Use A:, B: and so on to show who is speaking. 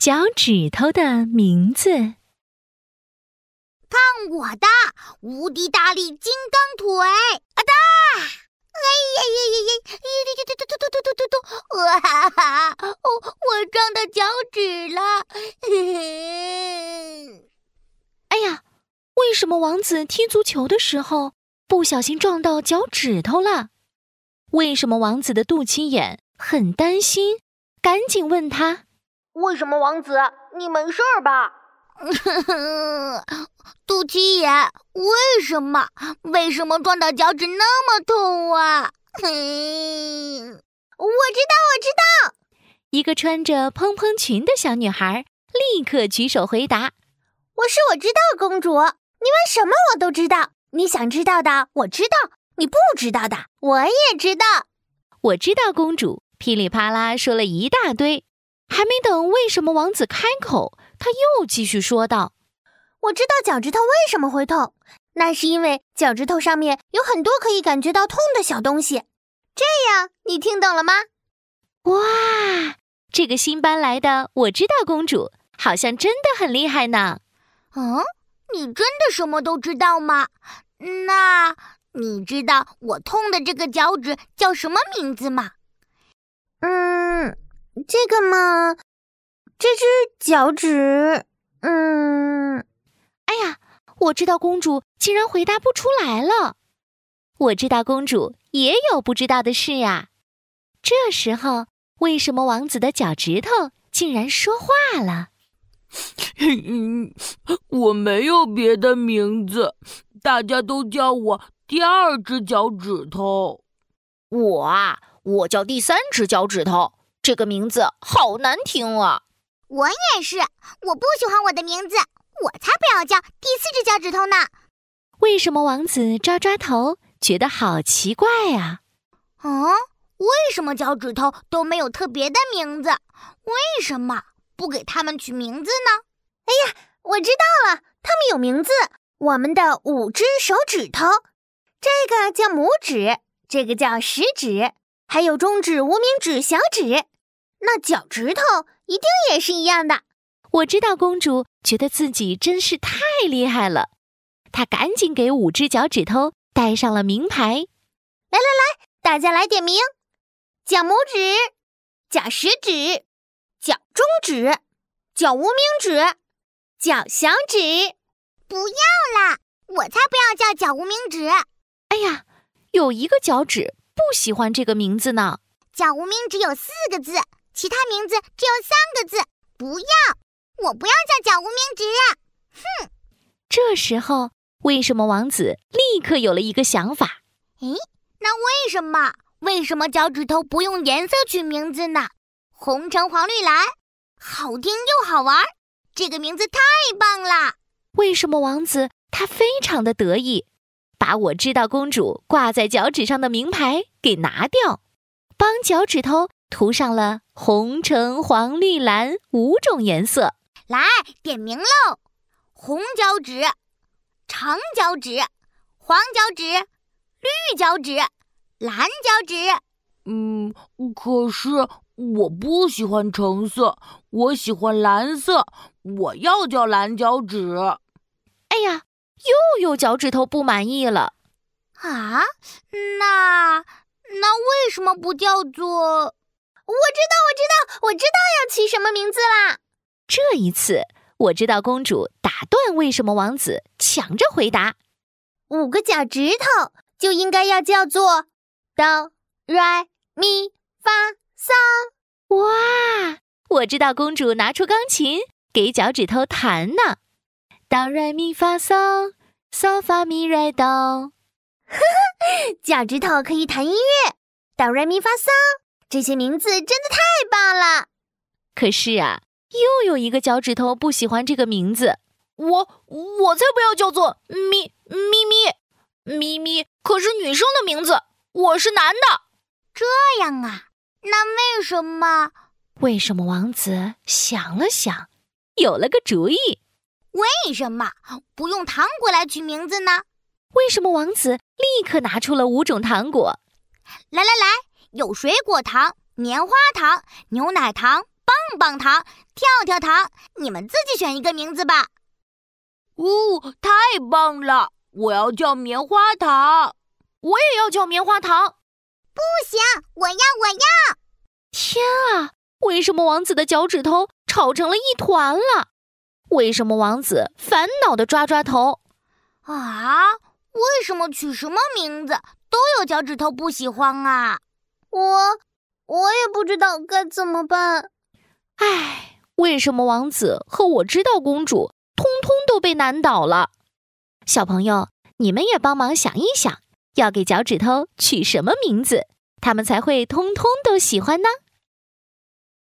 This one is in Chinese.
A: 脚趾头的名字。
B: 看我的无敌大力金刚腿！啊哒！哎呀呀呀呀！呀呀！突突突突突突突！哇哈哈！我我撞到脚趾了！
A: 哎呀，为什么王子踢足球的时候不小心撞到脚趾头了？为什么王子的肚脐眼很担心？赶紧问他。
C: 为什么王子，你没事吧？
B: 肚脐眼，为什么？为什么撞到脚趾那么痛啊？我知
C: 道，我知道。
A: 一个穿着蓬蓬裙的小女孩立刻举手回答：“
C: 我是我知道公主，你问什么我都知道。你想知道的我知道，你不知道的我也知道。
A: 我知道公主噼里啪啦说了一大堆。”还没等为什么王子开口，他又继续说道：“
C: 我知道脚趾头为什么会痛，那是因为脚趾头上面有很多可以感觉到痛的小东西。这样，你听懂了吗？”
A: 哇，这个新搬来的我知道公主好像真的很厉害呢。
B: 嗯，你真的什么都知道吗？那你知道我痛的这个脚趾叫什么名字吗？
C: 嗯。这个嘛，这只脚趾，嗯，
A: 哎呀，我知道公主竟然回答不出来了。我知道公主也有不知道的事呀。这时候，为什么王子的脚趾头竟然说话了？
D: 我没有别的名字，大家都叫我第二只脚趾头。
E: 我啊，我叫第三只脚趾头。这个名字好难听啊！
B: 我也是，我不喜欢我的名字，我才不要叫第四只脚趾头呢。
A: 为什么王子抓抓头，觉得好奇怪啊？
B: 嗯，为什么脚趾头都没有特别的名字？为什么不给他们取名字呢？
C: 哎呀，我知道了，他们有名字。我们的五只手指头，这个叫拇指，这个叫食指。还有中指、无名指、小指，那脚趾头一定也是一样的。
A: 我知道公主觉得自己真是太厉害了，她赶紧给五只脚趾头戴上了名牌。
C: 来来来，大家来点名：脚拇指、脚食指、脚中指、脚无名指、脚小指。
B: 不要啦，我才不要叫脚无名指。
A: 哎呀，有一个脚趾。不喜欢这个名字呢。
B: 脚无名指有四个字，其他名字只有三个字。不要，我不要叫叫无名指。哼！
A: 这时候，为什么王子立刻有了一个想法？
B: 诶，那为什么？为什么脚趾头不用颜色取名字呢？红橙黄绿蓝，好听又好玩，这个名字太棒了。
A: 为什么王子他非常的得意？把我知道公主挂在脚趾上的名牌给拿掉，帮脚趾头涂上了红、橙、黄、绿、蓝五种颜色。
B: 来点名喽：红脚趾、长脚趾、黄脚趾、绿脚趾、蓝脚趾。
D: 嗯，可是我不喜欢橙色，我喜欢蓝色，我要叫蓝脚趾。
A: 哎呀！又有脚趾头不满意了啊？
B: 那那为什么不叫做？
C: 我知道，我知道，我知道要起什么名字啦！
A: 这一次，我知道公主打断为什么王子抢着回答：
C: 五个脚趾头就应该要叫做哆、来、咪、发、嗦。
A: 哇！我知道公主拿出钢琴给脚趾头弹呢。哆来咪发嗦，嗦发咪来哆。呵
C: 呵，脚趾头可以弹音乐，哆来咪发嗦，这些名字真的太棒了。
A: 可是啊，又有一个脚趾头不喜欢这个名字。
E: 我我才不要叫做咪咪咪咪咪，可是女生的名字，我是男的。
B: 这样啊？那为什么？
A: 为什么王子想了想，有了个主意。
B: 为什么不用糖果来取名字呢？
A: 为什么王子立刻拿出了五种糖果？
B: 来来来，有水果糖、棉花糖、牛奶糖、棒棒棒糖、跳跳糖，你们自己选一个名字吧。
D: 哦，太棒了！我要叫棉花糖，
E: 我也要叫棉花糖。
B: 不行，我要，我要！
A: 天啊，为什么王子的脚趾头吵成了一团了？为什么王子烦恼的抓抓头？
B: 啊，为什么取什么名字都有脚趾头不喜欢啊？
C: 我我也不知道该怎么办。
A: 唉，为什么王子和我知道公主通通都被难倒了？小朋友，你们也帮忙想一想，要给脚趾头取什么名字，他们才会通通都喜欢呢？